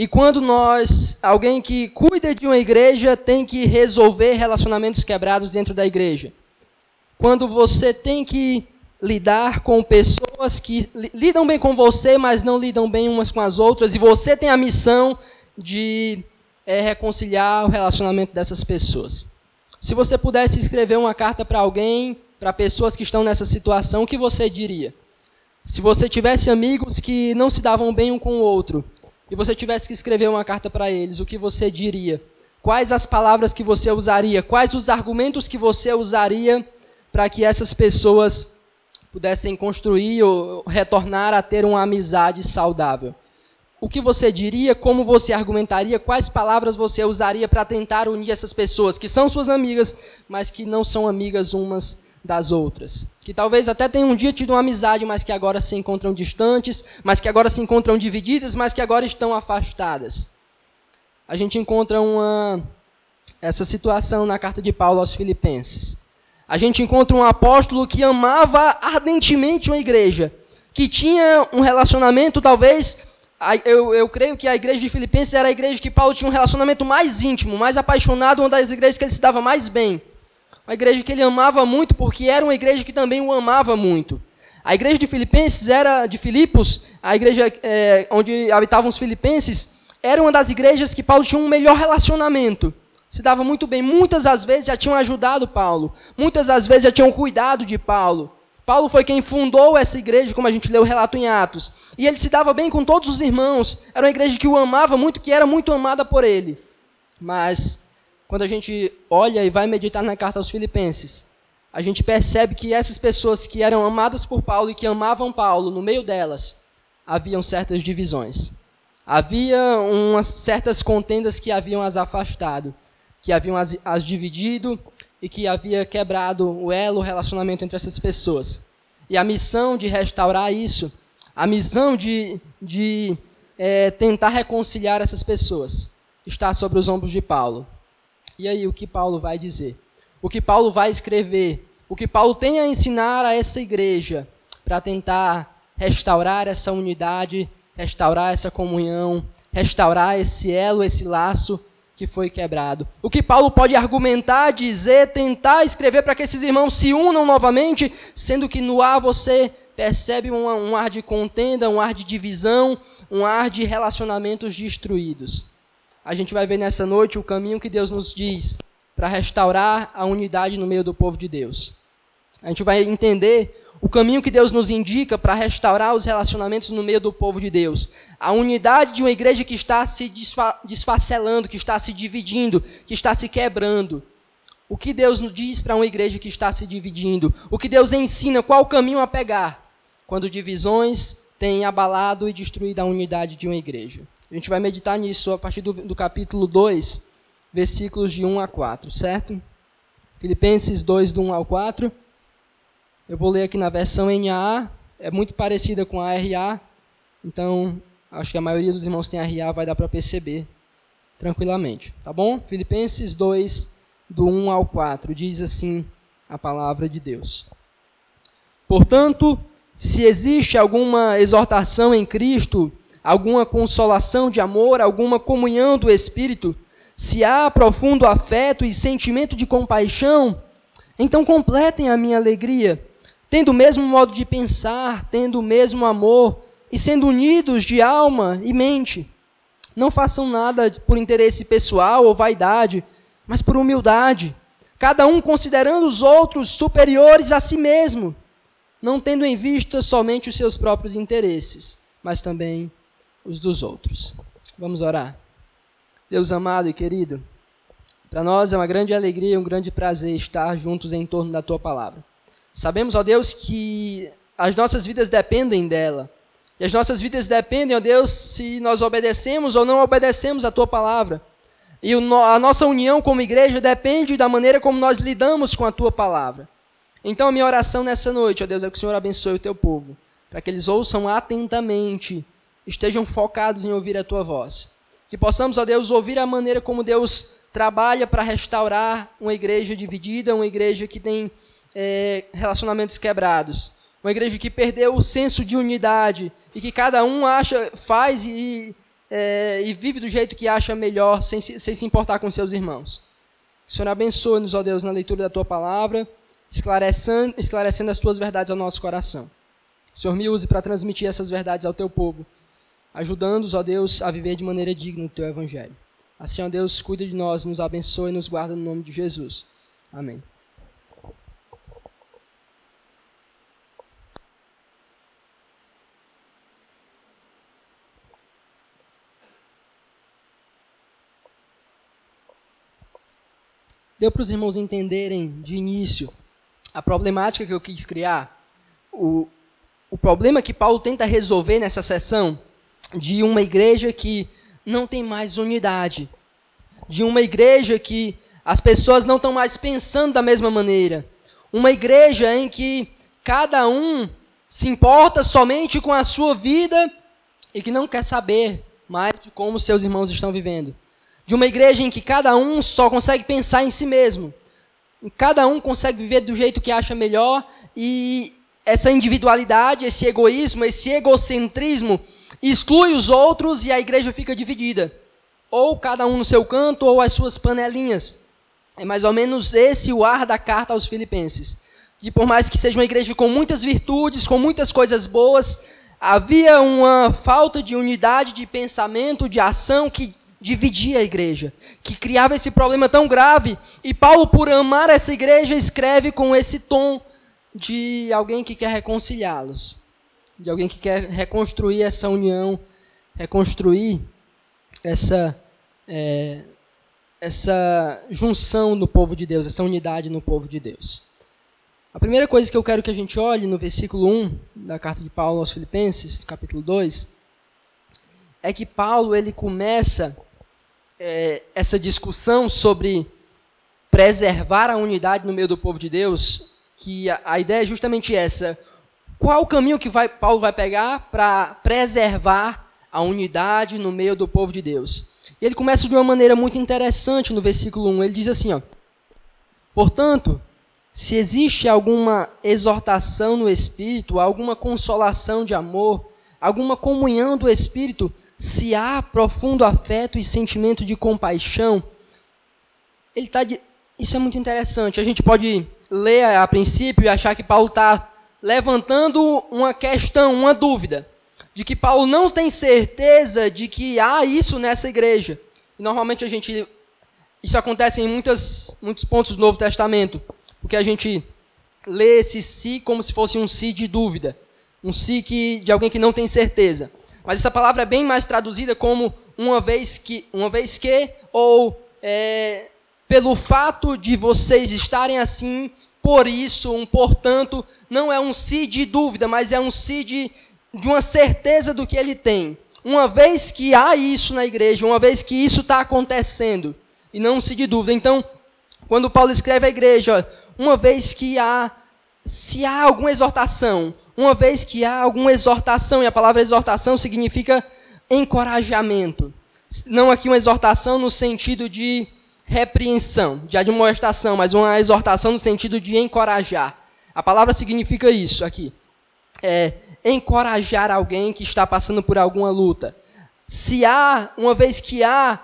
E quando nós, alguém que cuida de uma igreja, tem que resolver relacionamentos quebrados dentro da igreja. Quando você tem que lidar com pessoas que lidam bem com você, mas não lidam bem umas com as outras, e você tem a missão de é, reconciliar o relacionamento dessas pessoas. Se você pudesse escrever uma carta para alguém, para pessoas que estão nessa situação, o que você diria? Se você tivesse amigos que não se davam bem um com o outro, e você tivesse que escrever uma carta para eles, o que você diria? Quais as palavras que você usaria? Quais os argumentos que você usaria para que essas pessoas pudessem construir ou retornar a ter uma amizade saudável? O que você diria? Como você argumentaria? Quais palavras você usaria para tentar unir essas pessoas que são suas amigas, mas que não são amigas umas das outras. Que talvez até tenham um dia tido uma amizade, mas que agora se encontram distantes, mas que agora se encontram divididas, mas que agora estão afastadas. A gente encontra uma essa situação na carta de Paulo aos Filipenses. A gente encontra um apóstolo que amava ardentemente uma igreja, que tinha um relacionamento, talvez, eu, eu creio que a igreja de Filipenses era a igreja que Paulo tinha um relacionamento mais íntimo, mais apaixonado, uma das igrejas que ele se dava mais bem uma igreja que ele amava muito, porque era uma igreja que também o amava muito. A igreja de Filipenses era de Filipos, a igreja é, onde habitavam os filipenses, era uma das igrejas que Paulo tinha um melhor relacionamento. Se dava muito bem. Muitas às vezes já tinham ajudado Paulo. Muitas às vezes já tinham cuidado de Paulo. Paulo foi quem fundou essa igreja, como a gente leu o relato em Atos. E ele se dava bem com todos os irmãos. Era uma igreja que o amava muito, que era muito amada por ele. Mas quando a gente olha e vai meditar na carta aos Filipenses, a gente percebe que essas pessoas que eram amadas por Paulo e que amavam Paulo, no meio delas, haviam certas divisões. Havia umas certas contendas que haviam as afastado, que haviam as, as dividido e que havia quebrado o elo, o relacionamento entre essas pessoas. E a missão de restaurar isso, a missão de, de é, tentar reconciliar essas pessoas, está sobre os ombros de Paulo. E aí, o que Paulo vai dizer? O que Paulo vai escrever? O que Paulo tem a ensinar a essa igreja para tentar restaurar essa unidade, restaurar essa comunhão, restaurar esse elo, esse laço que foi quebrado. O que Paulo pode argumentar, dizer, tentar escrever para que esses irmãos se unam novamente, sendo que no ar você percebe um, um ar de contenda, um ar de divisão, um ar de relacionamentos destruídos a gente vai ver nessa noite o caminho que Deus nos diz para restaurar a unidade no meio do povo de Deus. A gente vai entender o caminho que Deus nos indica para restaurar os relacionamentos no meio do povo de Deus. A unidade de uma igreja que está se desfa desfacelando, que está se dividindo, que está se quebrando. O que Deus nos diz para uma igreja que está se dividindo? O que Deus ensina, qual o caminho a pegar quando divisões têm abalado e destruído a unidade de uma igreja? A gente vai meditar nisso a partir do, do capítulo 2, versículos de 1 a 4, certo? Filipenses 2, do 1 ao 4. Eu vou ler aqui na versão NAA, é muito parecida com a RA, então acho que a maioria dos irmãos tem RA, vai dar para perceber tranquilamente, tá bom? Filipenses 2, do 1 ao 4, diz assim a palavra de Deus. Portanto, se existe alguma exortação em Cristo, alguma consolação de amor, alguma comunhão do Espírito, se há profundo afeto e sentimento de compaixão, então completem a minha alegria, tendo o mesmo modo de pensar, tendo o mesmo amor e sendo unidos de alma e mente. Não façam nada por interesse pessoal ou vaidade, mas por humildade, cada um considerando os outros superiores a si mesmo, não tendo em vista somente os seus próprios interesses, mas também os dos outros. Vamos orar. Deus amado e querido, para nós é uma grande alegria, um grande prazer estar juntos em torno da tua palavra. Sabemos, ó Deus, que as nossas vidas dependem dela. E as nossas vidas dependem, ó Deus, se nós obedecemos ou não obedecemos a tua palavra. E a nossa união como igreja depende da maneira como nós lidamos com a tua palavra. Então, a minha oração nessa noite, ó Deus, é que o Senhor abençoe o teu povo, para que eles ouçam atentamente estejam focados em ouvir a tua voz. Que possamos, ó Deus, ouvir a maneira como Deus trabalha para restaurar uma igreja dividida, uma igreja que tem é, relacionamentos quebrados, uma igreja que perdeu o senso de unidade e que cada um acha, faz e é, e vive do jeito que acha melhor, sem, sem se importar com seus irmãos. O Senhor abençoe-nos, ó Deus, na leitura da tua palavra, esclarecendo, esclarecendo as tuas verdades ao nosso coração. O Senhor me use para transmitir essas verdades ao teu povo, ajudando-os, ó Deus, a viver de maneira digna do teu evangelho. Assim, ó Deus, cuida de nós, nos abençoe e nos guarda no nome de Jesus. Amém. Deu para os irmãos entenderem de início a problemática que eu quis criar? O, o problema que Paulo tenta resolver nessa sessão de uma igreja que não tem mais unidade, de uma igreja que as pessoas não estão mais pensando da mesma maneira, uma igreja em que cada um se importa somente com a sua vida e que não quer saber mais de como seus irmãos estão vivendo de uma igreja em que cada um só consegue pensar em si mesmo. E cada um consegue viver do jeito que acha melhor e essa individualidade, esse egoísmo, esse egocentrismo exclui os outros e a igreja fica dividida. Ou cada um no seu canto ou as suas panelinhas. É mais ou menos esse o ar da carta aos filipenses. De por mais que seja uma igreja com muitas virtudes, com muitas coisas boas, havia uma falta de unidade de pensamento, de ação que dividia a igreja, que criava esse problema tão grave. E Paulo, por amar essa igreja, escreve com esse tom de alguém que quer reconciliá-los, de alguém que quer reconstruir essa união, reconstruir essa, é, essa junção no povo de Deus, essa unidade no povo de Deus. A primeira coisa que eu quero que a gente olhe no versículo 1 da carta de Paulo aos Filipenses, capítulo 2, é que Paulo ele começa é, essa discussão sobre preservar a unidade no meio do povo de Deus, que a, a ideia é justamente essa. Qual o caminho que vai, Paulo vai pegar para preservar a unidade no meio do povo de Deus? E ele começa de uma maneira muito interessante no versículo 1. Ele diz assim: ó, Portanto, se existe alguma exortação no Espírito, alguma consolação de amor, alguma comunhão do Espírito, se há profundo afeto e sentimento de compaixão, ele tá de... isso é muito interessante. A gente pode ler a princípio e achar que Paulo está levantando uma questão, uma dúvida, de que Paulo não tem certeza de que há isso nessa igreja. Normalmente a gente isso acontece em muitas, muitos pontos do Novo Testamento, porque a gente lê esse si como se fosse um si de dúvida, um si que, de alguém que não tem certeza. Mas essa palavra é bem mais traduzida como uma vez que, uma vez que ou é, pelo fato de vocês estarem assim, por isso, um portanto, não é um si de dúvida, mas é um si de, de uma certeza do que ele tem. Uma vez que há isso na igreja, uma vez que isso está acontecendo, e não um si de dúvida. Então, quando Paulo escreve à igreja, uma vez que há, se há alguma exortação, uma vez que há alguma exortação, e a palavra exortação significa encorajamento. Não aqui uma exortação no sentido de repreensão, de admoestação, mas uma exortação no sentido de encorajar. A palavra significa isso aqui. É encorajar alguém que está passando por alguma luta. Se há, uma vez que há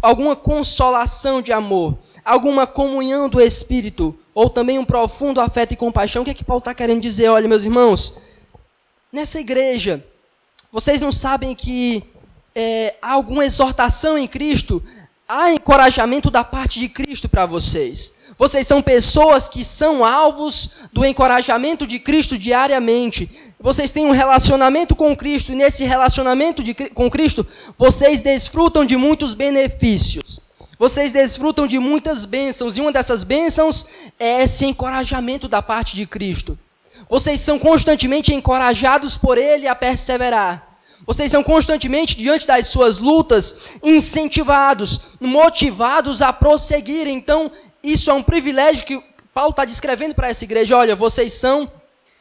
alguma consolação de amor, alguma comunhão do Espírito, ou também um profundo afeto e compaixão. O que é que Paulo está querendo dizer? Olha, meus irmãos, nessa igreja, vocês não sabem que é, há alguma exortação em Cristo, há encorajamento da parte de Cristo para vocês. Vocês são pessoas que são alvos do encorajamento de Cristo diariamente. Vocês têm um relacionamento com Cristo, e nesse relacionamento de, com Cristo, vocês desfrutam de muitos benefícios. Vocês desfrutam de muitas bênçãos, e uma dessas bênçãos é esse encorajamento da parte de Cristo. Vocês são constantemente encorajados por Ele a perseverar. Vocês são constantemente, diante das suas lutas, incentivados, motivados a prosseguir. Então, isso é um privilégio que Paulo está descrevendo para essa igreja. Olha, vocês são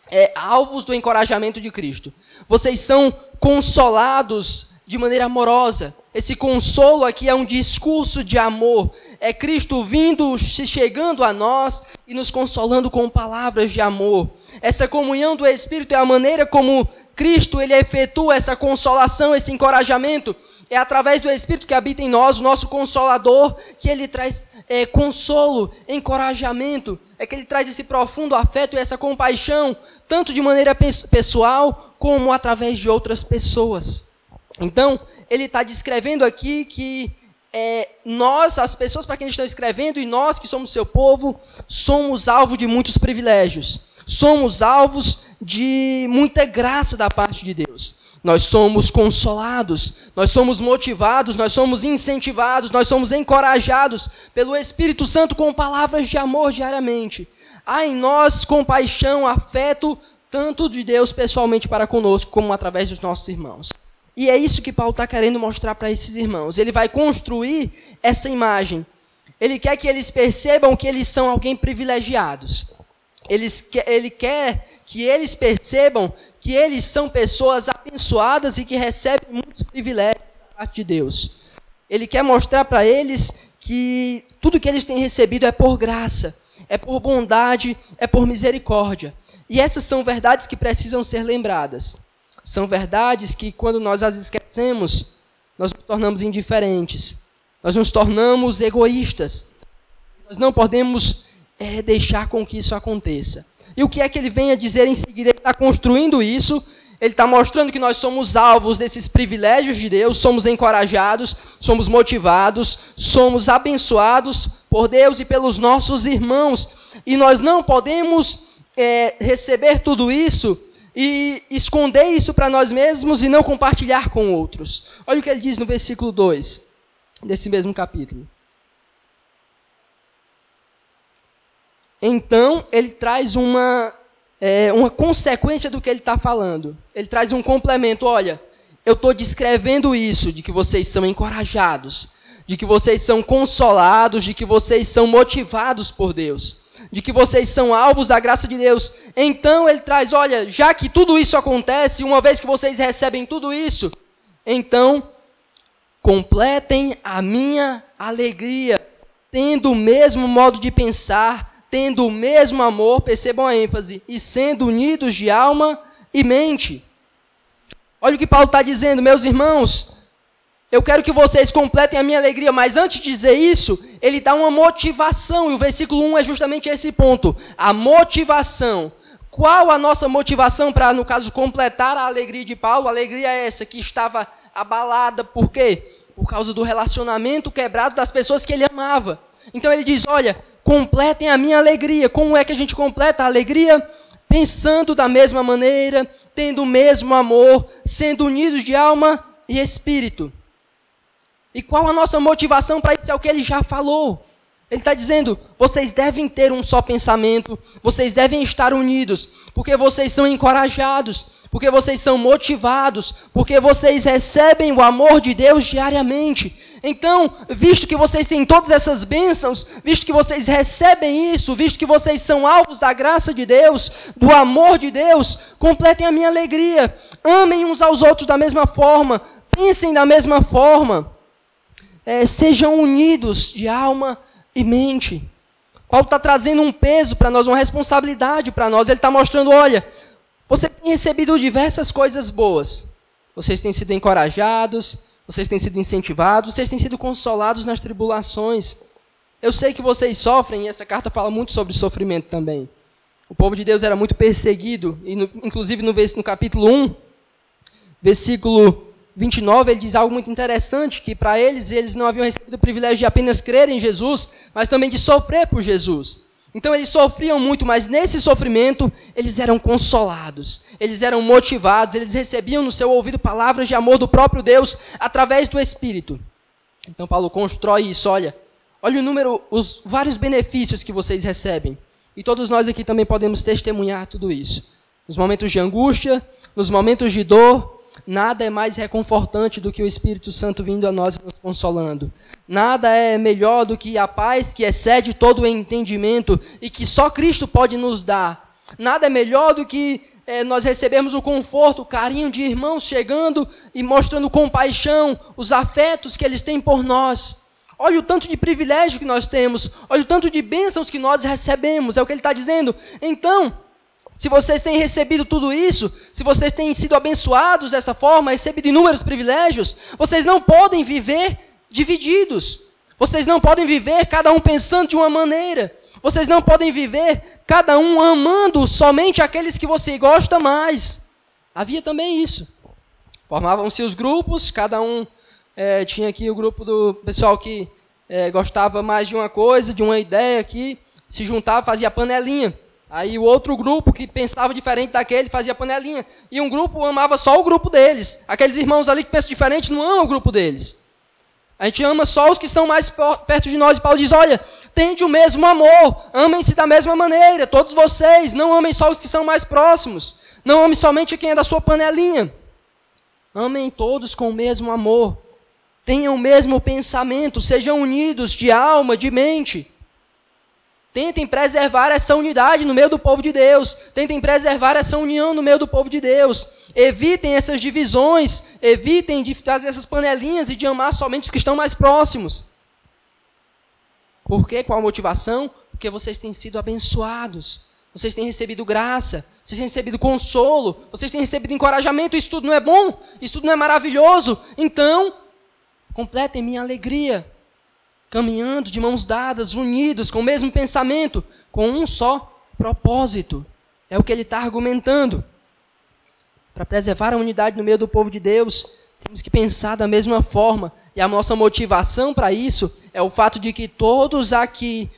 é, alvos do encorajamento de Cristo. Vocês são consolados de maneira amorosa. Esse consolo aqui é um discurso de amor. É Cristo vindo, se chegando a nós e nos consolando com palavras de amor. Essa comunhão do Espírito é a maneira como Cristo ele efetua essa consolação, esse encorajamento É através do Espírito que habita em nós, o nosso Consolador, que ele traz é, consolo, encorajamento, é que ele traz esse profundo afeto e essa compaixão, tanto de maneira pessoal, como através de outras pessoas. Então, ele está descrevendo aqui que é, nós, as pessoas para quem ele está escrevendo, e nós que somos seu povo, somos alvo de muitos privilégios. Somos alvos de muita graça da parte de Deus. Nós somos consolados, nós somos motivados, nós somos incentivados, nós somos encorajados pelo Espírito Santo com palavras de amor diariamente. Há em nós compaixão, afeto, tanto de Deus pessoalmente para conosco, como através dos nossos irmãos. E é isso que Paulo está querendo mostrar para esses irmãos. Ele vai construir essa imagem. Ele quer que eles percebam que eles são alguém privilegiados. Eles, ele quer que eles percebam que eles são pessoas abençoadas e que recebem muitos privilégios da parte de Deus. Ele quer mostrar para eles que tudo que eles têm recebido é por graça, é por bondade, é por misericórdia. E essas são verdades que precisam ser lembradas. São verdades que, quando nós as esquecemos, nós nos tornamos indiferentes, nós nos tornamos egoístas. Nós não podemos é, deixar com que isso aconteça. E o que é que ele vem a dizer em seguida? Ele está construindo isso, ele está mostrando que nós somos alvos desses privilégios de Deus, somos encorajados, somos motivados, somos abençoados por Deus e pelos nossos irmãos. E nós não podemos é, receber tudo isso e esconder isso para nós mesmos e não compartilhar com outros. Olha o que ele diz no versículo 2 desse mesmo capítulo. Então, ele traz uma, é, uma consequência do que ele está falando. Ele traz um complemento. Olha, eu estou descrevendo isso, de que vocês são encorajados, de que vocês são consolados, de que vocês são motivados por Deus, de que vocês são alvos da graça de Deus. Então ele traz: olha, já que tudo isso acontece, uma vez que vocês recebem tudo isso, então completem a minha alegria, tendo o mesmo modo de pensar tendo o mesmo amor, percebam a ênfase, e sendo unidos de alma e mente. Olha o que Paulo está dizendo, meus irmãos. Eu quero que vocês completem a minha alegria, mas antes de dizer isso, ele dá uma motivação, e o versículo 1 é justamente esse ponto: a motivação. Qual a nossa motivação para, no caso, completar a alegria de Paulo? A alegria é essa que estava abalada, por quê? Por causa do relacionamento quebrado das pessoas que ele amava. Então ele diz: Olha, completem a minha alegria. Como é que a gente completa a alegria? Pensando da mesma maneira, tendo o mesmo amor, sendo unidos de alma e espírito. E qual a nossa motivação para isso? É o que ele já falou. Ele está dizendo: vocês devem ter um só pensamento, vocês devem estar unidos, porque vocês são encorajados, porque vocês são motivados, porque vocês recebem o amor de Deus diariamente. Então, visto que vocês têm todas essas bênçãos, visto que vocês recebem isso, visto que vocês são alvos da graça de Deus, do amor de Deus, completem a minha alegria. Amem uns aos outros da mesma forma, pensem da mesma forma, é, sejam unidos de alma e mente. Paulo está trazendo um peso para nós, uma responsabilidade para nós. Ele está mostrando: olha, vocês têm recebido diversas coisas boas, vocês têm sido encorajados, vocês têm sido incentivados, vocês têm sido consolados nas tribulações. Eu sei que vocês sofrem, e essa carta fala muito sobre sofrimento também. O povo de Deus era muito perseguido, e no, inclusive no, no capítulo 1, versículo 29, ele diz algo muito interessante, que para eles, eles não haviam recebido o privilégio de apenas crer em Jesus, mas também de sofrer por Jesus. Então eles sofriam muito, mas nesse sofrimento eles eram consolados, eles eram motivados, eles recebiam no seu ouvido palavras de amor do próprio Deus através do Espírito. Então Paulo constrói isso, olha, olha o número, os vários benefícios que vocês recebem. E todos nós aqui também podemos testemunhar tudo isso. Nos momentos de angústia, nos momentos de dor, Nada é mais reconfortante do que o Espírito Santo vindo a nós e nos consolando. Nada é melhor do que a paz que excede todo o entendimento e que só Cristo pode nos dar. Nada é melhor do que é, nós recebermos o conforto, o carinho de irmãos chegando e mostrando compaixão, os afetos que eles têm por nós. Olha o tanto de privilégio que nós temos, olha o tanto de bênçãos que nós recebemos, é o que ele está dizendo. Então, Se vocês têm recebido tudo isso, se vocês têm sido abençoados dessa forma, recebido inúmeros privilégios, vocês não podem viver divididos. Vocês não podem viver cada um pensando de uma maneira. Vocês não podem viver cada um amando somente aqueles que você gosta mais. Havia também isso. Formavam-se os grupos, cada um é, tinha aqui o grupo do pessoal que é, gostava mais de uma coisa, de uma ideia aqui, se juntava, fazia panelinha. Aí o outro grupo que pensava diferente daquele fazia panelinha. E um grupo amava só o grupo deles. Aqueles irmãos ali que pensam diferente não amam o grupo deles. A gente ama só os que estão mais perto de nós. E Paulo diz: olha, tende o mesmo amor, amem-se da mesma maneira, todos vocês. Não amem só os que são mais próximos. Não amem somente quem é da sua panelinha. Amem todos com o mesmo amor. Tenham o mesmo pensamento, sejam unidos de alma, de mente. Tentem preservar essa unidade no meio do povo de Deus. Tentem preservar essa união no meio do povo de Deus. Evitem essas divisões. Evitem de fazer essas panelinhas e de amar somente os que estão mais próximos. Por quê? Qual a motivação? Porque vocês têm sido abençoados. Vocês têm recebido graça. Vocês têm recebido consolo. Vocês têm recebido encorajamento. Isso tudo não é bom? Isso tudo não é maravilhoso? Então, completem minha alegria caminhando de mãos dadas, unidos, com o mesmo pensamento, com um só propósito. É o que ele está argumentando. Para preservar a unidade no meio do povo de Deus, temos que pensar da mesma forma. E a nossa motivação para isso é o fato de que todos aqui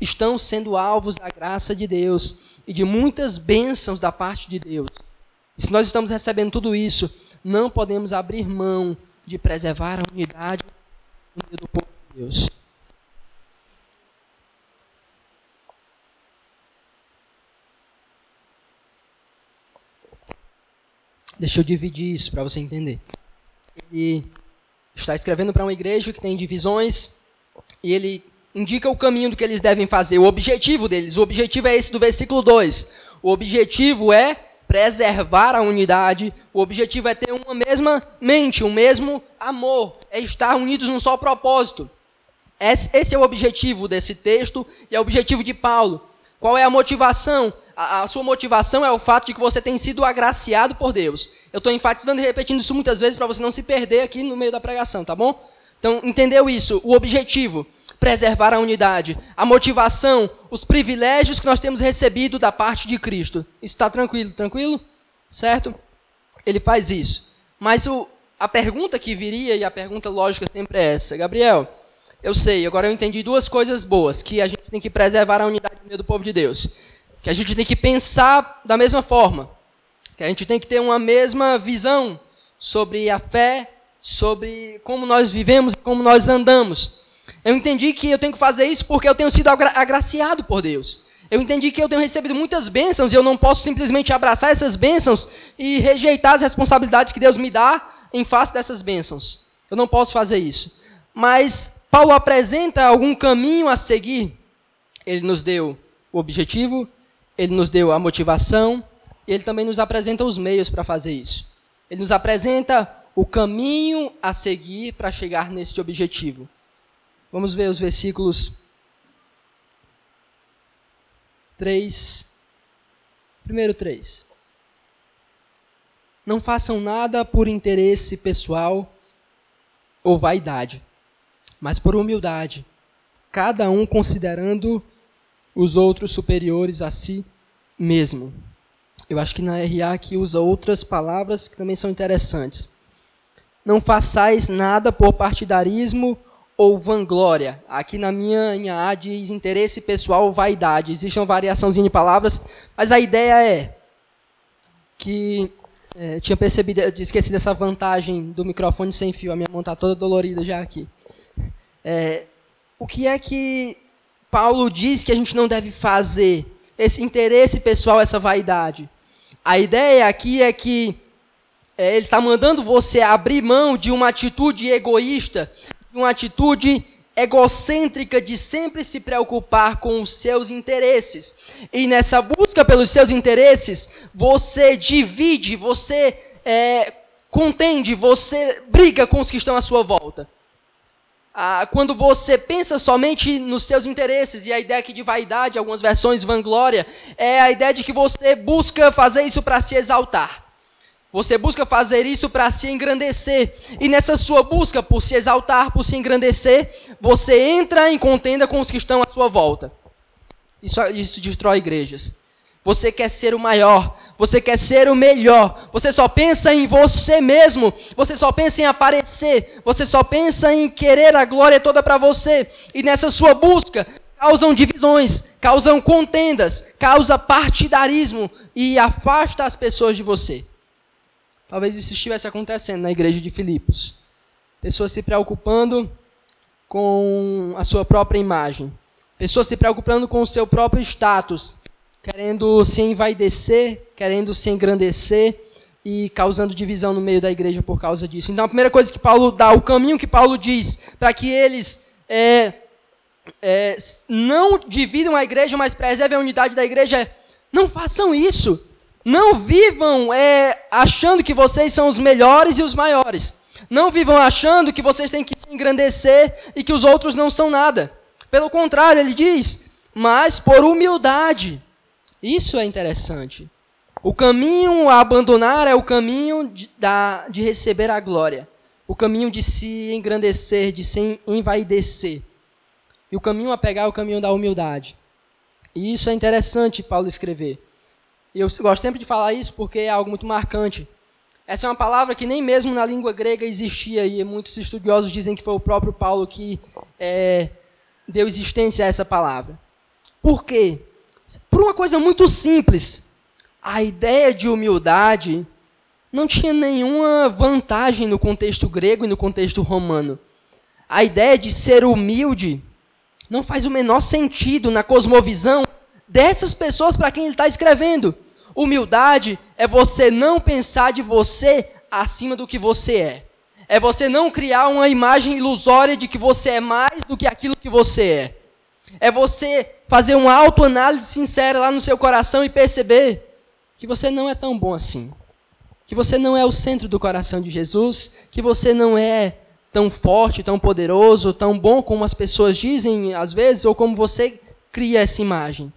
estão sendo alvos da graça de Deus e de muitas bênçãos da parte de Deus. E se nós estamos recebendo tudo isso, não podemos abrir mão de preservar a unidade do povo Deus. Deixa eu dividir isso para você entender. Ele está escrevendo para uma igreja que tem divisões e ele indica o caminho do que eles devem fazer, o objetivo deles. O objetivo é esse do versículo 2. O objetivo é preservar a unidade, o objetivo é ter uma mesma mente, um mesmo amor, é estar unidos num só propósito. Esse é o objetivo desse texto e é o objetivo de Paulo. Qual é a motivação? A, a, sua motivação é o fato de que você tem sido agraciado por Deus. Eu estou enfatizando e repetindo isso muitas vezes para você não se perder aqui no meio da pregação, tá bom? Então, entendeu isso? O objetivo, preservar a unidade. A motivação, os privilégios que nós temos recebido da parte de Cristo. Está tranquilo, tranquilo? Certo? Ele faz isso. Mas o, a pergunta que viria, e a pergunta lógica sempre é essa: Gabriel, eu sei, agora eu entendi duas coisas boas, que a gente tem que preservar a unidade do povo de Deus, que a gente tem que pensar da mesma forma, que a gente tem que ter uma mesma visão sobre a fé, sobre como nós vivemos e como nós andamos. Eu entendi que eu tenho que fazer isso porque eu tenho sido agra agraciado por Deus. Eu entendi que eu tenho recebido muitas bênçãos e eu não posso simplesmente abraçar essas bênçãos e rejeitar as responsabilidades que Deus me dá em face dessas bênçãos. Eu não posso fazer isso. Mas Paulo apresenta algum caminho a seguir. Ele nos deu o objetivo, ele nos deu a motivação, e ele também nos apresenta os meios para fazer isso. Ele nos apresenta o caminho a seguir para chegar nesse objetivo. Vamos ver os versículos 3. Primeiro 3. Não façam nada por interesse pessoal ou vaidade mas por humildade, cada um considerando os outros superiores a si mesmo. Eu acho que na RA aqui usa outras palavras que também são interessantes. Não façais nada por partidarismo ou vanglória. Aqui na minha em A diz interesse pessoal ou vaidade. Existe uma variaçãozinha de palavras, mas a ideia é que é, tinha percebido, esqueci dessa vantagem do microfone sem fio. A minha mão está toda dolorida já aqui. É, o que é que Paulo diz que a gente não deve fazer? Esse interesse pessoal, essa vaidade. A ideia aqui é que é, ele está mandando você abrir mão de uma atitude egoísta, de uma atitude egocêntrica de sempre se preocupar com os seus interesses. E nessa busca pelos seus interesses, você divide, você é, contende, você briga com os que estão à sua volta. Ah, quando você pensa somente nos seus interesses, e a ideia aqui de vaidade, algumas versões vanglória, é a ideia de que você busca fazer isso para se exaltar. Você busca fazer isso para se engrandecer. E nessa sua busca por se exaltar, por se engrandecer, você entra em contenda com os que estão à sua volta. Isso, isso destrói igrejas. Você quer ser o maior, você quer ser o melhor, você só pensa em você mesmo, você só pensa em aparecer, você só pensa em querer a glória toda para você. E nessa sua busca, causam divisões, causam contendas, causa partidarismo e afasta as pessoas de você. Talvez isso estivesse acontecendo na igreja de Filipos. Pessoas se preocupando com a sua própria imagem, pessoas se preocupando com o seu próprio status querendo se envaidecer, querendo se engrandecer e causando divisão no meio da igreja por causa disso. Então, a primeira coisa que Paulo dá, o caminho que Paulo diz para que eles é, é, não dividam a igreja, mas preservem a unidade da igreja é: não façam isso. Não vivam é, achando que vocês são os melhores e os maiores. Não vivam achando que vocês têm que se engrandecer e que os outros não são nada. Pelo contrário, ele diz, mas por humildade isso é interessante. O caminho a abandonar é o caminho de, da, de receber a glória. O caminho de se engrandecer, de se envaidecer. E o caminho a pegar é o caminho da humildade. E isso é interessante Paulo escrever. E eu gosto sempre de falar isso porque é algo muito marcante. Essa é uma palavra que nem mesmo na língua grega existia e muitos estudiosos dizem que foi o próprio Paulo que é, deu existência a essa palavra. Por quê? Por uma coisa muito simples. A ideia de humildade não tinha nenhuma vantagem no contexto grego e no contexto romano. A ideia de ser humilde não faz o menor sentido na cosmovisão dessas pessoas para quem ele está escrevendo. Humildade é você não pensar de você acima do que você é. É você não criar uma imagem ilusória de que você é mais do que aquilo que você é. É você fazer uma autoanálise sincera lá no seu coração e perceber que você não é tão bom assim. Que você não é o centro do coração de Jesus, que você não é tão forte, tão poderoso, tão bom como as pessoas dizem às vezes, ou como você cria essa imagem.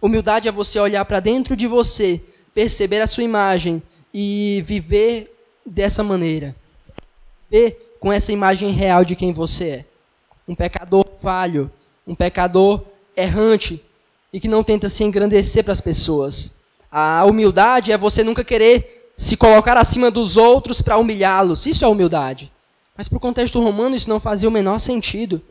Humildade é você olhar para dentro de você, perceber a sua imagem e viver dessa maneira. Ver com essa imagem real de quem você é. Um pecador falho, um pecador errante e que não tenta se engrandecer para as pessoas. A humildade é você nunca querer se colocar acima dos outros para humilhá-los. Isso é humildade. Mas para o contexto romano isso não fazia o menor sentido.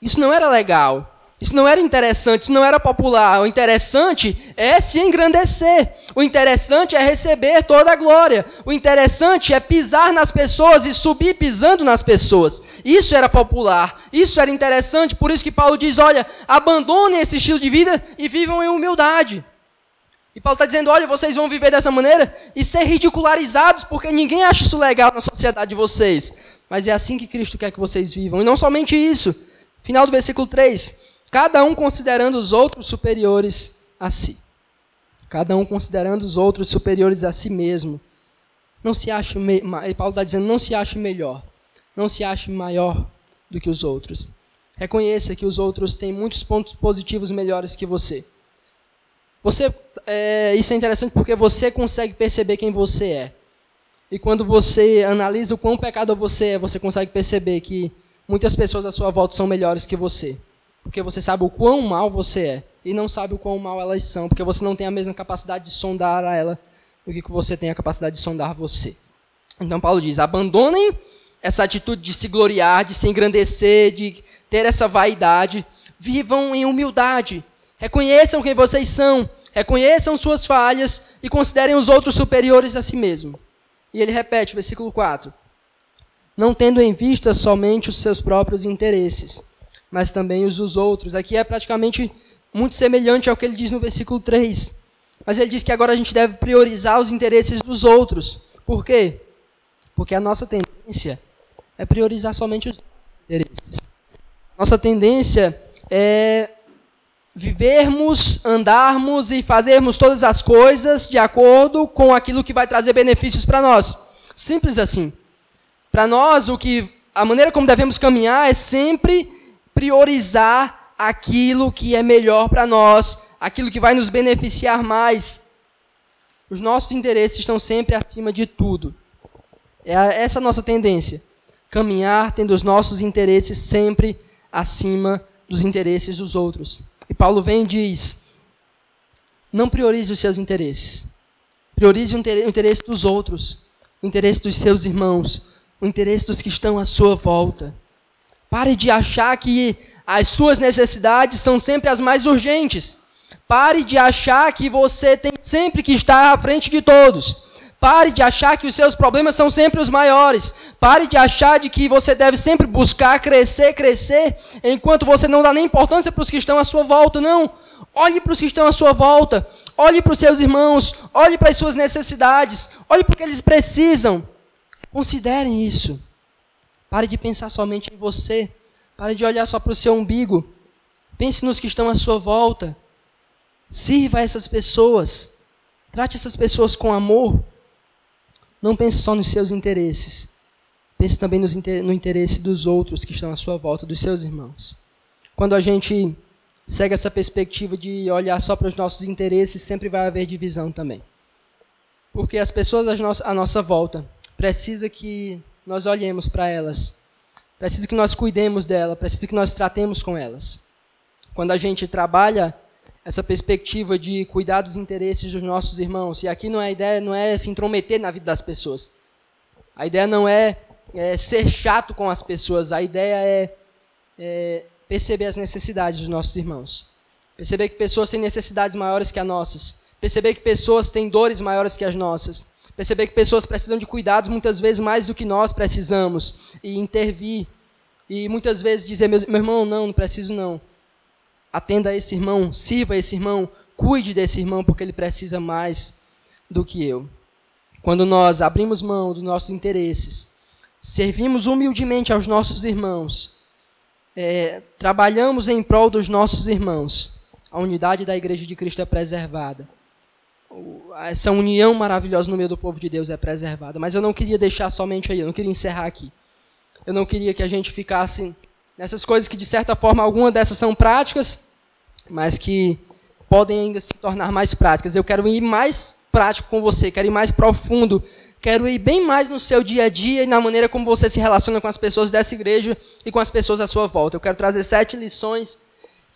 Isso não era legal. Isso não era interessante, isso não era popular. O interessante é se engrandecer. O interessante é receber toda a glória. O interessante é pisar nas pessoas e subir pisando nas pessoas. Isso era popular. Isso era interessante. Por isso que Paulo diz: olha, abandonem esse estilo de vida e vivam em humildade. E Paulo está dizendo: olha, vocês vão viver dessa maneira e ser ridicularizados, porque ninguém acha isso legal na sociedade de vocês. Mas é assim que Cristo quer que vocês vivam. E não somente isso. Final do versículo 3 cada um considerando os outros superiores a si. Cada um considerando os outros superiores a si mesmo. Não se ache. Paulo está dizendo, não se ache melhor, não se ache maior do que os outros. Reconheça que os outros têm muitos pontos positivos melhores que você. Você, é, isso é interessante porque você consegue perceber quem você é. E quando você analisa o quão pecador você é, você consegue perceber que muitas pessoas à sua volta são melhores que você. Porque você sabe o quão mal você é. E não sabe o quão mal elas são. Porque você não tem a mesma capacidade de sondar a ela do que você tem a capacidade de sondar você. Então Paulo diz: abandonem essa atitude de se gloriar, de se engrandecer, de ter essa vaidade. Vivam em humildade. Reconheçam quem vocês são. Reconheçam suas falhas e considerem os outros superiores a si mesmo. E ele repete, versículo 4. Não tendo em vista somente os seus próprios interesses mas também os dos outros. Aqui é praticamente muito semelhante ao que ele diz no versículo 3. Mas ele diz que agora a gente deve priorizar os interesses dos outros. Por quê? Porque a nossa tendência é priorizar somente os interesses. Nossa tendência é vivermos, andarmos e fazermos todas as coisas de acordo com aquilo que vai trazer benefícios para nós. Simples assim. Para nós, o que a maneira como devemos caminhar é sempre priorizar aquilo que é melhor para nós, aquilo que vai nos beneficiar mais. Os nossos interesses estão sempre acima de tudo. É essa a nossa tendência. Caminhar tendo os nossos interesses sempre acima dos interesses dos outros. E Paulo vem e diz: não priorize os seus interesses. Priorize o interesse dos outros, o interesse dos seus irmãos, o interesse dos que estão à sua volta. Pare de achar que as suas necessidades são sempre as mais urgentes. Pare de achar que você tem sempre que estar à frente de todos. Pare de achar que os seus problemas são sempre os maiores. Pare de achar de que você deve sempre buscar crescer, crescer, enquanto você não dá nem importância para os que estão à sua volta. Não. Olhe para os que estão à sua volta. Olhe para os seus irmãos. Olhe para as suas necessidades. Olhe para o que eles precisam. Considerem isso. Pare de pensar somente em você. Pare de olhar só para o seu umbigo. Pense nos que estão à sua volta. Sirva essas pessoas. Trate essas pessoas com amor. Não pense só nos seus interesses. Pense também no interesse dos outros que estão à sua volta, dos seus irmãos. Quando a gente segue essa perspectiva de olhar só para os nossos interesses, sempre vai haver divisão também. Porque as pessoas à nossa volta precisam que nós olhemos para elas, precisa que nós cuidemos dela, precisa que nós tratemos com elas. Quando a gente trabalha essa perspectiva de cuidar dos interesses dos nossos irmãos. E aqui não é a ideia não é se intrometer na vida das pessoas. A ideia não é, é ser chato com as pessoas. A ideia é, é, perceber as necessidades dos nossos irmãos. Perceber que pessoas têm necessidades maiores que as nossas. Perceber que pessoas têm dores maiores que as nossas. Perceber que pessoas precisam de cuidados muitas vezes mais do que nós precisamos. E intervir. E muitas vezes dizer, meu irmão, não, não preciso não atenda esse irmão, sirva esse irmão, cuide desse irmão, porque ele precisa mais do que eu. Quando nós abrimos mão dos nossos interesses, servimos humildemente aos nossos irmãos, é, trabalhamos em prol dos nossos irmãos, a unidade da Igreja de Cristo é preservada. Essa união maravilhosa no meio do povo de Deus é preservada. Mas eu não queria deixar somente aí, eu não queria encerrar aqui. Eu não queria que a gente ficasse nessas coisas que, de certa forma, algumas dessas são práticas, mas que podem ainda se tornar mais práticas. Eu quero ir mais prático com você, quero ir mais profundo, quero ir bem mais no seu dia a dia e na maneira como você se relaciona com as pessoas dessa igreja e com as pessoas à sua volta. Eu quero trazer sete lições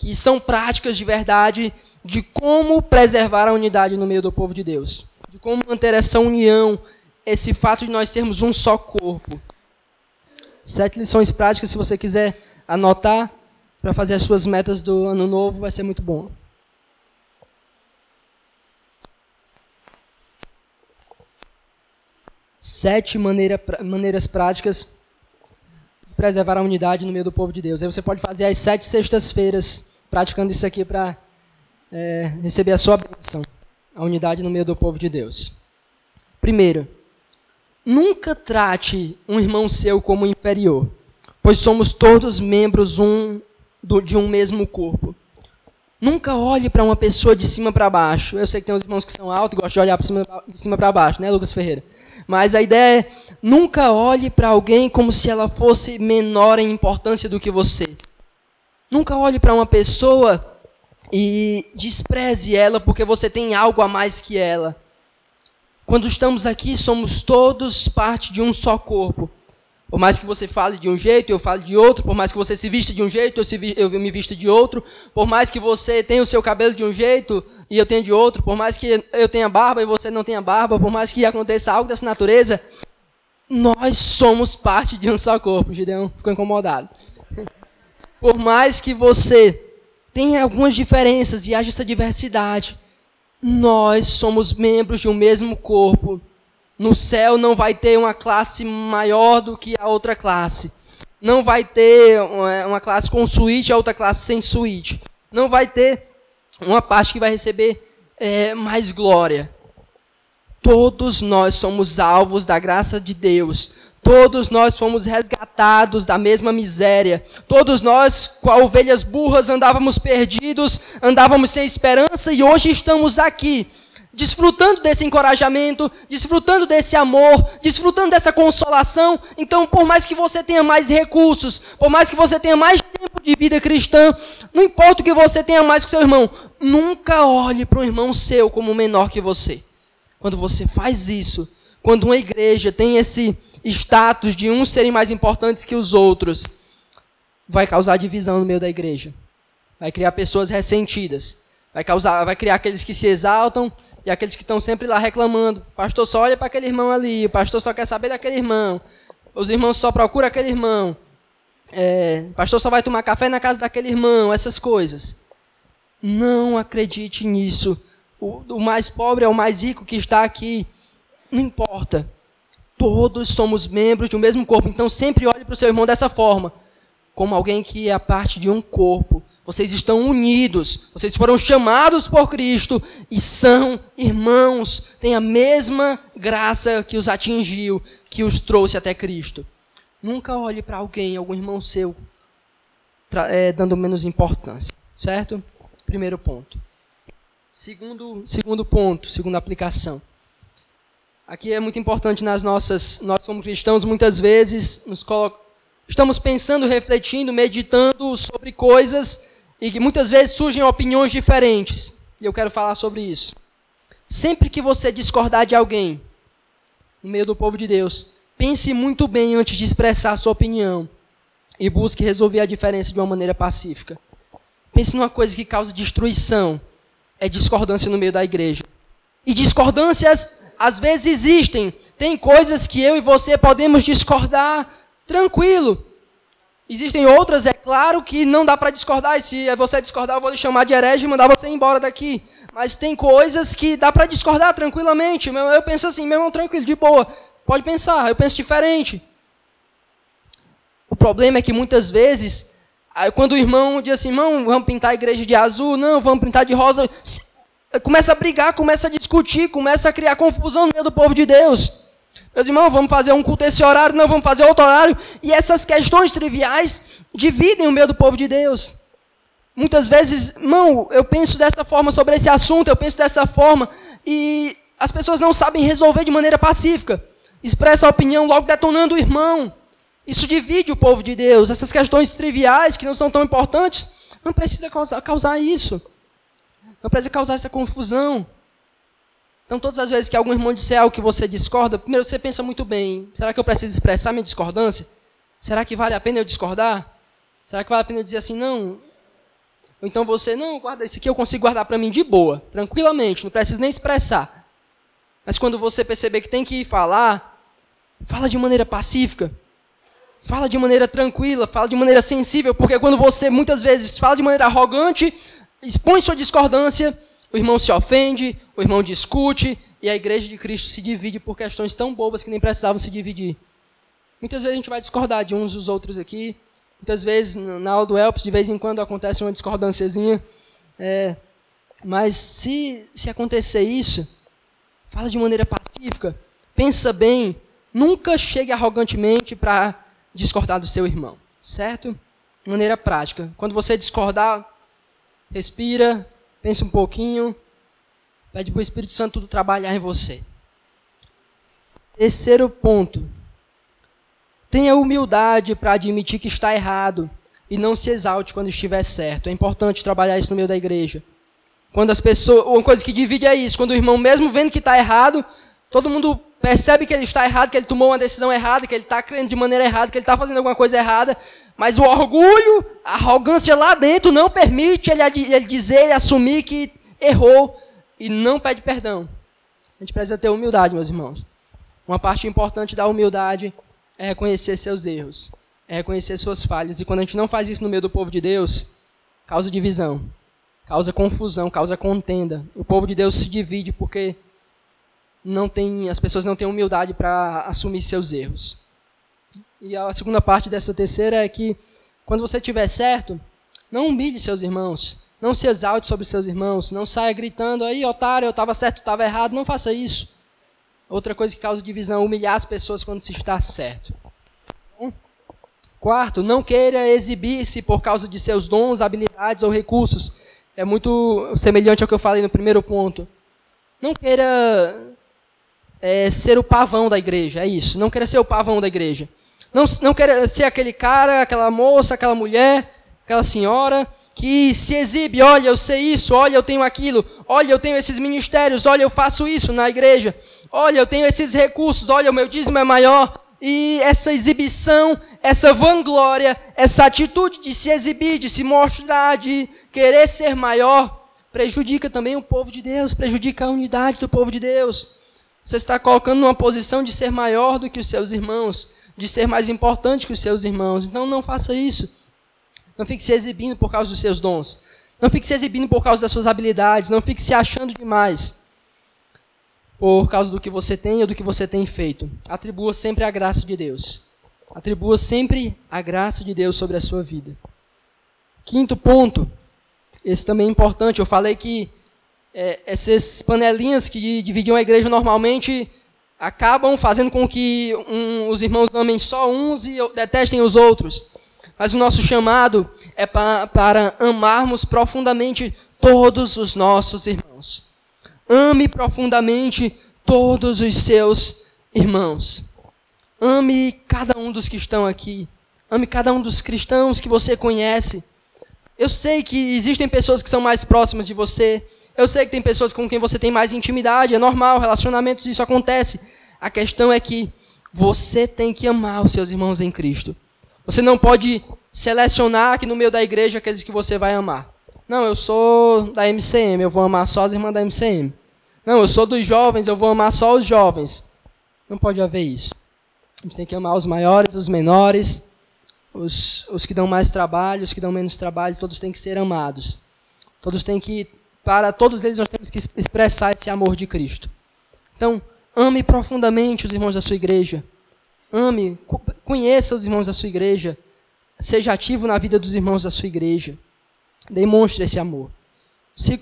que são práticas de verdade de como preservar a unidade no meio do povo de Deus, de como manter essa união, esse fato de nós sermos um só corpo. Sete lições práticas, se você quiser anotar para fazer as suas metas do ano novo, vai ser muito bom. Sete maneira, maneiras práticas preservar a unidade no meio do povo de Deus. Aí você pode fazer as sete sextas-feiras praticando isso aqui para é, receber a sua bênção, a unidade no meio do povo de Deus. Primeiro, nunca trate um irmão seu como inferior pois somos todos membros um do, de um mesmo corpo. Nunca olhe para uma pessoa de cima para baixo. Eu sei que tem uns irmãos que são altos e gostam de olhar de cima para baixo, né, Lucas Ferreira? Mas a ideia é, nunca olhe para alguém como se ela fosse menor em importância do que você. Nunca olhe para uma pessoa e despreze ela porque você tem algo a mais que ela. Quando estamos aqui, somos todos parte de um só corpo. Por mais que você fale de um jeito, eu fale de outro. Por mais que você se vista de um jeito, eu me visto de outro. Por mais que você tenha o seu cabelo de um jeito e eu tenha de outro. Por mais que eu tenha barba e você não tenha barba. Por mais que aconteça algo dessa natureza, nós somos parte de um só corpo. Gideão ficou incomodado. Por mais que você tenha algumas diferenças e haja essa diversidade, nós somos membros de um mesmo corpo no céu não vai ter uma classe maior do que a outra classe. Não vai ter uma classe com suíte e a outra classe sem suíte. Não vai ter uma parte que vai receber é, mais glória. Todos nós somos alvos da graça de Deus. Todos nós fomos resgatados da mesma miséria. Todos nós, com ovelhas burras, andávamos perdidos, andávamos sem esperança e hoje estamos aqui desfrutando desse encorajamento, desfrutando desse amor, desfrutando dessa consolação. Então, por mais que você tenha mais recursos, por mais que você tenha mais tempo de vida cristã, não importa o que você tenha mais que seu irmão, nunca olhe para o irmão seu como menor que você. Quando você faz isso, quando uma igreja tem esse status de uns serem mais importantes que os outros, vai causar divisão no meio da igreja. Vai criar pessoas ressentidas. Vai, causar, vai criar aqueles que se exaltam e aqueles que estão sempre lá reclamando. O pastor só olha para aquele irmão ali, o pastor só quer saber daquele irmão. Os irmãos só procuram aquele irmão. É, o pastor só vai tomar café na casa daquele irmão, essas coisas. Não acredite nisso. O, o mais pobre é o mais rico que está aqui. Não importa. Todos somos membros de um mesmo corpo. Então sempre olhe para o seu irmão dessa forma. Como alguém que é parte de um corpo vocês estão unidos, vocês foram chamados por Cristo e são irmãos, têm a mesma graça que os atingiu, que os trouxe até Cristo. Nunca olhe para alguém, algum irmão seu, é, dando menos importância, certo? Primeiro ponto. Segundo, segundo ponto, segunda aplicação. Aqui é muito importante nas nossas, nós como cristãos, muitas vezes nos estamos pensando, refletindo, meditando sobre coisas e que muitas vezes surgem opiniões diferentes. E eu quero falar sobre isso. Sempre que você discordar de alguém, no meio do povo de Deus, pense muito bem antes de expressar sua opinião e busque resolver a diferença de uma maneira pacífica. Pense numa coisa que causa destruição, é discordância no meio da igreja. E discordâncias às vezes existem. Tem coisas que eu e você podemos discordar tranquilo. Existem outras, é claro, que não dá para discordar. E se você discordar, eu vou lhe chamar de herege e mandar você embora daqui. Mas tem coisas que dá para discordar tranquilamente. Eu penso assim, meu irmão, tranquilo, de boa. Pode pensar, eu penso diferente. O problema é que muitas vezes, quando o irmão diz assim, irmão, vamos pintar a igreja de azul, não, vamos pintar de rosa, começa a brigar, começa a discutir, começa a criar confusão no meio do povo de Deus. Meus irmãos, vamos fazer um culto esse horário, não, vamos fazer outro horário. E essas questões triviais dividem o meio do povo de Deus. Muitas vezes, irmão, eu penso dessa forma sobre esse assunto, eu penso dessa forma, e as pessoas não sabem resolver de maneira pacífica. Expressa a opinião logo detonando o irmão. Isso divide o povo de Deus. Essas questões triviais, que não são tão importantes, não precisa causar, causar isso. Não precisa causar essa confusão. Então, todas as vezes que algum irmão disser algo que você discorda, primeiro você pensa muito bem: será que eu preciso expressar minha discordância? Será que vale a pena eu discordar? Será que vale a pena eu dizer assim, não? Ou então você, não, guarda isso aqui, eu consigo guardar para mim de boa, tranquilamente, não preciso nem expressar. Mas quando você perceber que tem que falar, fala de maneira pacífica. Fala de maneira tranquila, fala de maneira sensível, porque quando você muitas vezes fala de maneira arrogante, expõe sua discordância, o irmão se ofende, o irmão discute, e a igreja de Cristo se divide por questões tão bobas que nem precisavam se dividir. Muitas vezes a gente vai discordar de uns dos outros aqui. Muitas vezes, na aula do Elps, de vez em quando acontece uma discordânciazinha. É, mas se, se acontecer isso, fala de maneira pacífica, pensa bem, nunca chegue arrogantemente para discordar do seu irmão, certo? De maneira prática. Quando você discordar, respira, Pense um pouquinho. Pede para o Espírito Santo trabalhar em você. Terceiro ponto. Tenha humildade para admitir que está errado e não se exalte quando estiver certo. É importante trabalhar isso no meio da igreja. Quando as pessoas, uma coisa que divide é isso, quando o irmão mesmo vendo que está errado, todo mundo percebe que ele está errado, que ele tomou uma decisão errada, que ele está crendo de maneira errada, que ele está fazendo alguma coisa errada, mas o orgulho, a arrogância lá dentro não permite ele, ele dizer, ele assumir que errou e não pede perdão. A gente precisa ter humildade, meus irmãos. Uma parte importante da humildade é reconhecer seus erros, é reconhecer suas falhas. E quando a gente não faz isso no meio do povo de Deus, causa divisão, causa confusão, causa contenda. O povo de Deus se divide porque não tem, as pessoas não têm humildade para assumir seus erros. E a segunda parte dessa terceira é que quando você estiver certo, não humilhe seus irmãos, não se exalte sobre seus irmãos, não saia gritando aí, otário, eu estava certo, estava errado, não faça isso. Outra coisa que causa divisão, humilhar as pessoas quando se está certo. Quarto, não queira exibir-se por causa de seus dons, habilidades ou recursos. É muito semelhante ao que eu falei no primeiro ponto. Não queira é, ser o pavão da igreja, é isso. Não queira ser o pavão da igreja. Não, não queira ser aquele cara, aquela moça, aquela mulher, aquela senhora que se exibe, olha, eu sei isso, olha, eu tenho aquilo, olha, eu tenho esses ministérios, olha, eu faço isso na igreja, olha, eu tenho esses recursos, olha, o meu dízimo é maior. E essa exibição, essa vanglória, essa atitude de se exibir, de se mostrar, de querer ser maior, prejudica também o povo de Deus, prejudica a unidade do povo de Deus. Você está colocando numa posição de ser maior do que os seus irmãos, de ser mais importante que os seus irmãos. Então não faça isso. Não fique se exibindo por causa dos seus dons. Não fique se exibindo por causa das suas habilidades. Não fique se achando demais por causa do que você tem ou do que você tem feito. Atribua sempre a graça de Deus. Atribua sempre a graça de Deus sobre a sua vida. Quinto ponto, esse também é importante. Eu falei que é, essas panelinhas que dividiam a igreja normalmente acabam fazendo com que um, os irmãos amem só uns e detestem os outros. Mas o nosso chamado é pa para amarmos profundamente todos os nossos irmãos. Ame profundamente todos os seus irmãos. Ame cada um dos que estão aqui. Ame cada um dos cristãos que você conhece. Eu sei que existem pessoas que são mais próximas de você. Eu sei que tem pessoas com quem você tem mais intimidade. É normal, relacionamentos, isso acontece. A questão é que você tem que amar os seus irmãos em Cristo. Você não pode selecionar aqui no meio da igreja aqueles que você vai amar. Não, eu sou da MCM, eu vou amar só as irmãs da MCM. Não, eu sou dos jovens, eu vou amar só os jovens. Não pode haver isso. A gente tem que amar os maiores, os menores, os, os que dão mais trabalho, os que dão menos trabalho, todos têm que ser amados. Todos têm que, para todos eles nós temos que expressar esse amor de Cristo. Então, ame profundamente os irmãos da sua igreja. Ame, conheça os irmãos da sua igreja. Seja ativo na vida dos irmãos da sua igreja. Demonstre esse amor.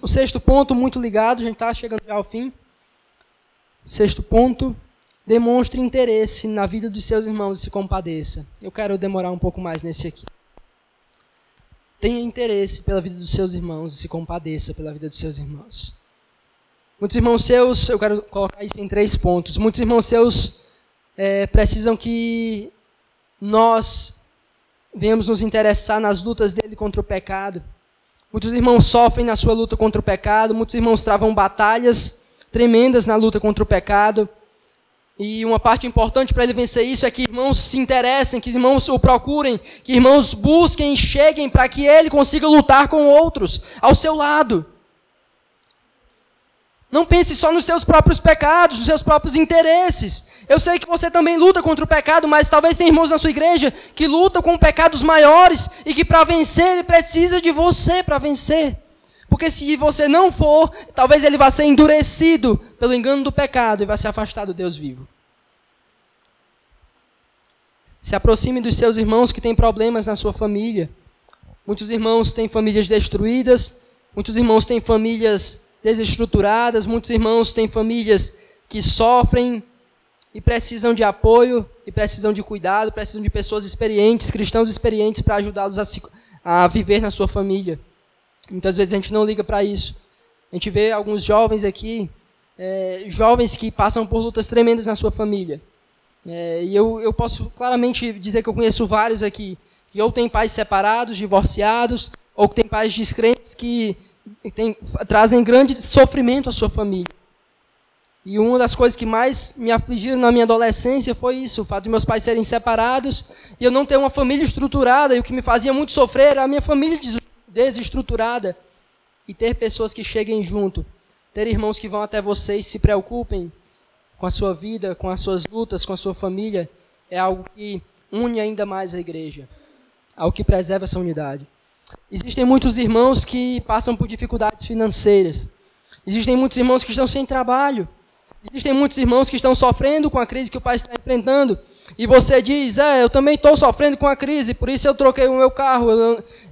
O sexto ponto, muito ligado, a gente está chegando já ao fim. Sexto ponto, demonstre interesse na vida dos seus irmãos e se compadeça. Eu quero demorar um pouco mais nesse aqui. Tenha interesse pela vida dos seus irmãos e se compadeça pela vida dos seus irmãos. Muitos irmãos seus, eu quero colocar isso em três pontos. Muitos irmãos seus é, precisam que nós venhamos nos interessar nas lutas dele contra o pecado. Muitos irmãos sofrem na sua luta contra o pecado, muitos irmãos travam batalhas tremendas na luta contra o pecado. E uma parte importante para ele vencer isso é que irmãos se interessem, que irmãos o procurem, que irmãos busquem e cheguem para que ele consiga lutar com outros ao seu lado. Não pense só nos seus próprios pecados, nos seus próprios interesses. Eu sei que você também luta contra o pecado, mas talvez tenha irmãos na sua igreja que lutam com pecados maiores e que para vencer ele precisa de você para vencer. Porque se você não for, talvez ele vá ser endurecido pelo engano do pecado e vai se afastar do Deus vivo. Se aproxime dos seus irmãos que têm problemas na sua família. Muitos irmãos têm famílias destruídas, muitos irmãos têm famílias desestruturadas, muitos irmãos têm famílias que sofrem e precisam de apoio, e precisam de cuidado, precisam de pessoas experientes, cristãos experientes para ajudá-los a, a viver na sua família. Muitas vezes a gente não liga para isso. A gente vê alguns jovens aqui, é, jovens que passam por lutas tremendas na sua família. É, e eu, eu posso claramente dizer que eu conheço vários aqui, que ou têm pais separados, divorciados, ou que têm pais descrentes que tem, trazem grande sofrimento à sua família. E uma das coisas que mais me afligiram na minha adolescência foi isso, o fato de meus pais serem separados e eu não ter uma família estruturada. E o que me fazia muito sofrer era a minha família desestruturada. E ter pessoas que cheguem junto, ter irmãos que vão até vocês, se preocupem com a sua vida, com as suas lutas, com a sua família, é algo que une ainda mais a igreja, algo que preserva essa unidade. Existem muitos irmãos que passam por dificuldades financeiras. Existem muitos irmãos que estão sem trabalho. Existem muitos irmãos que estão sofrendo com a crise que o pai está enfrentando. E você diz: É, eu também estou sofrendo com a crise, por isso eu troquei o meu carro.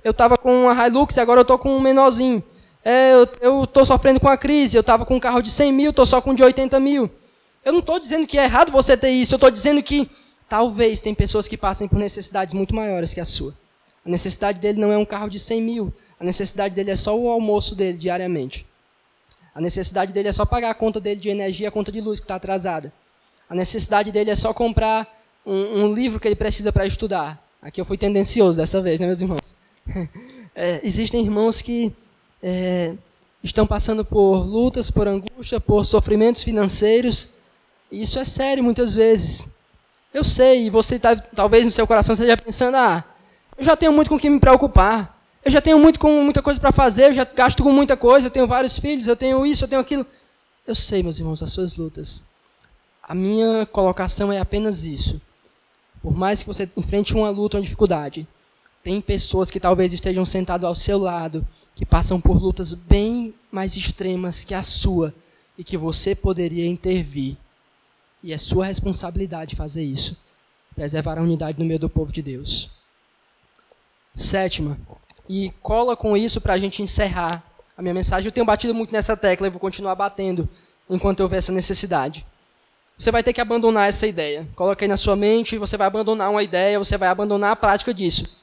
Eu estava com uma Hilux e agora eu estou com um menorzinho. É, eu estou sofrendo com a crise, eu estava com um carro de 100 mil, estou só com um de 80 mil. Eu não estou dizendo que é errado você ter isso, eu estou dizendo que talvez tem pessoas que passem por necessidades muito maiores que a sua. A necessidade dele não é um carro de 100 mil. A necessidade dele é só o almoço dele diariamente. A necessidade dele é só pagar a conta dele de energia, a conta de luz que está atrasada. A necessidade dele é só comprar um, um livro que ele precisa para estudar. Aqui eu fui tendencioso dessa vez, né, meus irmãos? É, existem irmãos que é, estão passando por lutas, por angústia, por sofrimentos financeiros. E isso é sério muitas vezes. Eu sei, e você tá, talvez no seu coração esteja pensando: ah, eu já tenho muito com o que me preocupar. Eu já tenho muito com muita coisa para fazer, eu já gasto com muita coisa, eu tenho vários filhos, eu tenho isso, eu tenho aquilo. Eu sei, meus irmãos, as suas lutas. A minha colocação é apenas isso. Por mais que você enfrente uma luta, uma dificuldade, tem pessoas que talvez estejam sentadas ao seu lado, que passam por lutas bem mais extremas que a sua, e que você poderia intervir. E é sua responsabilidade fazer isso. Preservar a unidade no meio do povo de Deus. Sétima, e cola com isso para a gente encerrar a minha mensagem. Eu tenho batido muito nessa tecla e vou continuar batendo enquanto eu ver essa necessidade. Você vai ter que abandonar essa ideia. Coloca aí na sua mente, você vai abandonar uma ideia, você vai abandonar a prática disso.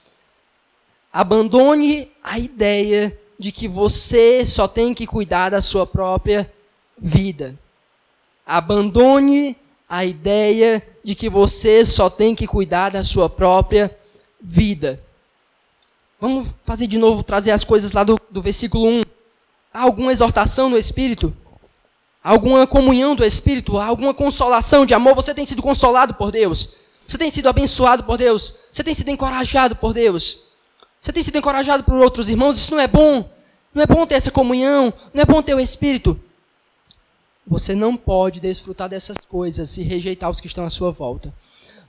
Abandone a ideia de que você só tem que cuidar da sua própria vida. Abandone a ideia de que você só tem que cuidar da sua própria vida. Vamos fazer de novo, trazer as coisas lá do, do versículo 1. Há alguma exortação no Espírito? Alguma comunhão do Espírito? Alguma consolação de amor? Você tem sido consolado por Deus? Você tem sido abençoado por Deus? Você tem sido encorajado por Deus? Você tem sido encorajado por outros irmãos? Isso não é bom? Não é bom ter essa comunhão? Não é bom ter o Espírito? Você não pode desfrutar dessas coisas e rejeitar os que estão à sua volta.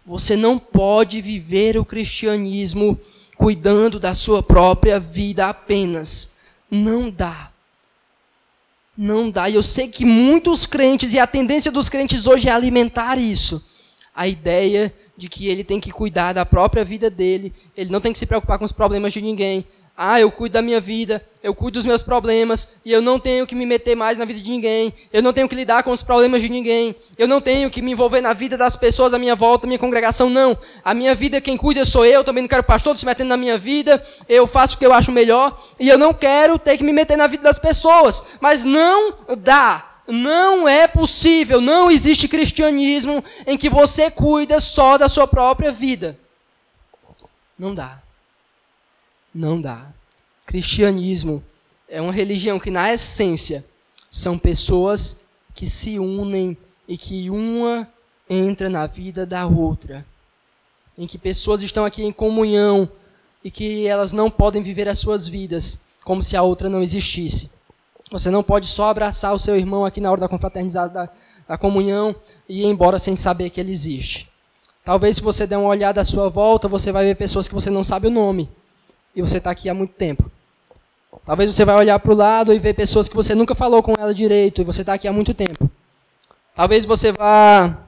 Você não pode viver o cristianismo cuidando da sua própria vida apenas. Não dá. Não dá. E eu sei que muitos crentes, e a tendência dos crentes hoje é alimentar isso. A ideia de que ele tem que cuidar da própria vida dele, ele não tem que se preocupar com os problemas de ninguém. Ah, eu cuido da minha vida, eu cuido dos meus problemas, e eu não tenho que me meter mais na vida de ninguém, eu não tenho que lidar com os problemas de ninguém, eu não tenho que me envolver na vida das pessoas à minha volta, minha congregação, não. A minha vida, quem cuida sou eu, também não quero pastor se metendo na minha vida, eu faço o que eu acho melhor, e eu não quero ter que me meter na vida das pessoas, mas não dá. Não é possível, não existe cristianismo em que você cuida só da sua própria vida. Não dá. Não dá. Cristianismo é uma religião que, na essência, são pessoas que se unem e que uma entra na vida da outra. Em que pessoas estão aqui em comunhão e que elas não podem viver as suas vidas como se a outra não existisse. Você não pode só abraçar o seu irmão aqui na hora da confraternizada da, da comunhão e ir embora sem saber que ele existe. Talvez se você der uma olhada à sua volta, você vai ver pessoas que você não sabe o nome e você está aqui há muito tempo. Talvez você vai olhar para o lado e ver pessoas que você nunca falou com ela direito e você está aqui há muito tempo. Talvez você vá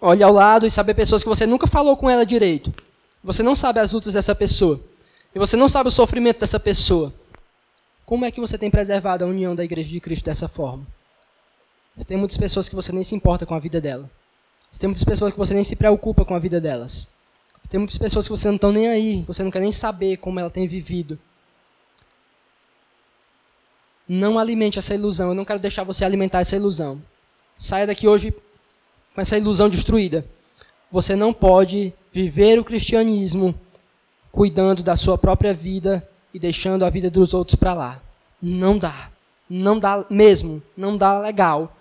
olhar ao lado e saber pessoas que você nunca falou com ela direito. Você não sabe as lutas dessa pessoa. E você não sabe o sofrimento dessa pessoa. Como é que você tem preservado a união da igreja de Cristo dessa forma? Você tem muitas pessoas que você nem se importa com a vida dela. Você tem muitas pessoas que você nem se preocupa com a vida delas. Tem muitas pessoas que você não estão nem aí, você não quer nem saber como ela tem vivido. Não alimente essa ilusão, eu não quero deixar você alimentar essa ilusão. Saia daqui hoje com essa ilusão destruída. Você não pode viver o cristianismo cuidando da sua própria vida e deixando a vida dos outros para lá. Não dá. Não dá mesmo. Não dá legal.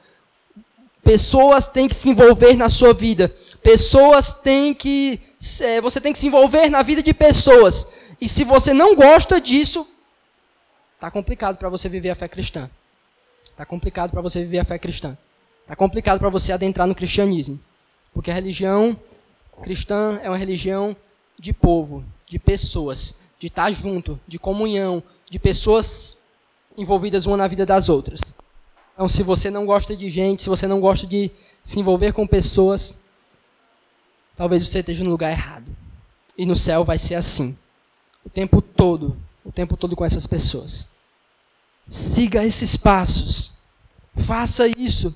Pessoas têm que se envolver na sua vida. Pessoas têm que. É, você tem que se envolver na vida de pessoas. E se você não gosta disso, está complicado para você viver a fé cristã. Está complicado para você viver a fé cristã. Está complicado para você adentrar no cristianismo. Porque a religião cristã é uma religião de povo, de pessoas, de estar junto, de comunhão, de pessoas envolvidas uma na vida das outras. Então, se você não gosta de gente, se você não gosta de se envolver com pessoas, talvez você esteja no lugar errado. E no céu vai ser assim. O tempo todo, o tempo todo com essas pessoas. Siga esses passos. Faça isso.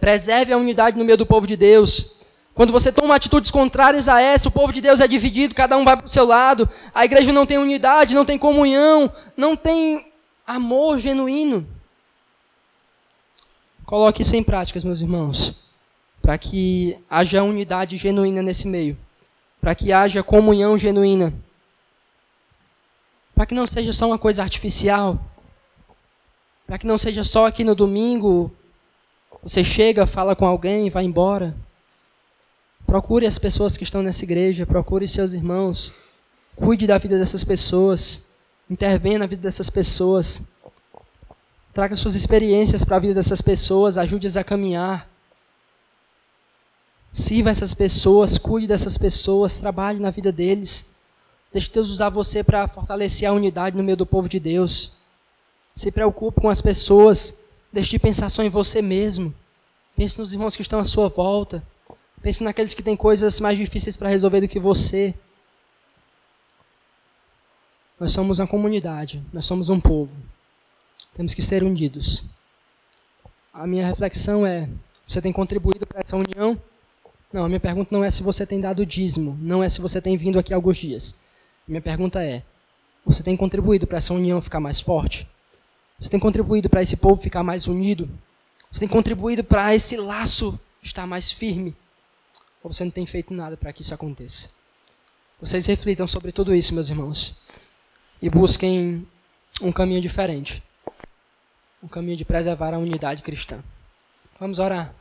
Preserve a unidade no meio do povo de Deus. Quando você toma atitudes contrárias a essa, o povo de Deus é dividido, cada um vai para o seu lado, a igreja não tem unidade, não tem comunhão, não tem amor genuíno. Coloque isso em práticas, meus irmãos, para que haja unidade genuína nesse meio, para que haja comunhão genuína, para que não seja só uma coisa artificial, para que não seja só aqui no domingo, você chega, fala com alguém e vai embora. Procure as pessoas que estão nessa igreja, procure seus irmãos, cuide da vida dessas pessoas, intervenha na vida dessas pessoas. Traga suas experiências para a vida dessas pessoas, ajude-as a caminhar. Sirva essas pessoas, cuide dessas pessoas, trabalhe na vida deles. Deixe Deus usar você para fortalecer a unidade no meio do povo de Deus. Se preocupe com as pessoas. Deixe de pensar só em você mesmo. Pense nos irmãos que estão à sua volta. Pense naqueles que têm coisas mais difíceis para resolver do que você. Nós somos uma comunidade, nós somos um povo. Temos que ser unidos. A minha reflexão é: você tem contribuído para essa união? Não, a minha pergunta não é se você tem dado dízimo, não é se você tem vindo aqui alguns dias. Minha pergunta é: você tem contribuído para essa união ficar mais forte? Você tem contribuído para esse povo ficar mais unido? Você tem contribuído para esse laço estar mais firme? Ou você não tem feito nada para que isso aconteça? Vocês reflitam sobre tudo isso, meus irmãos, e busquem um caminho diferente um caminho de preservar a unidade cristã. Vamos orar.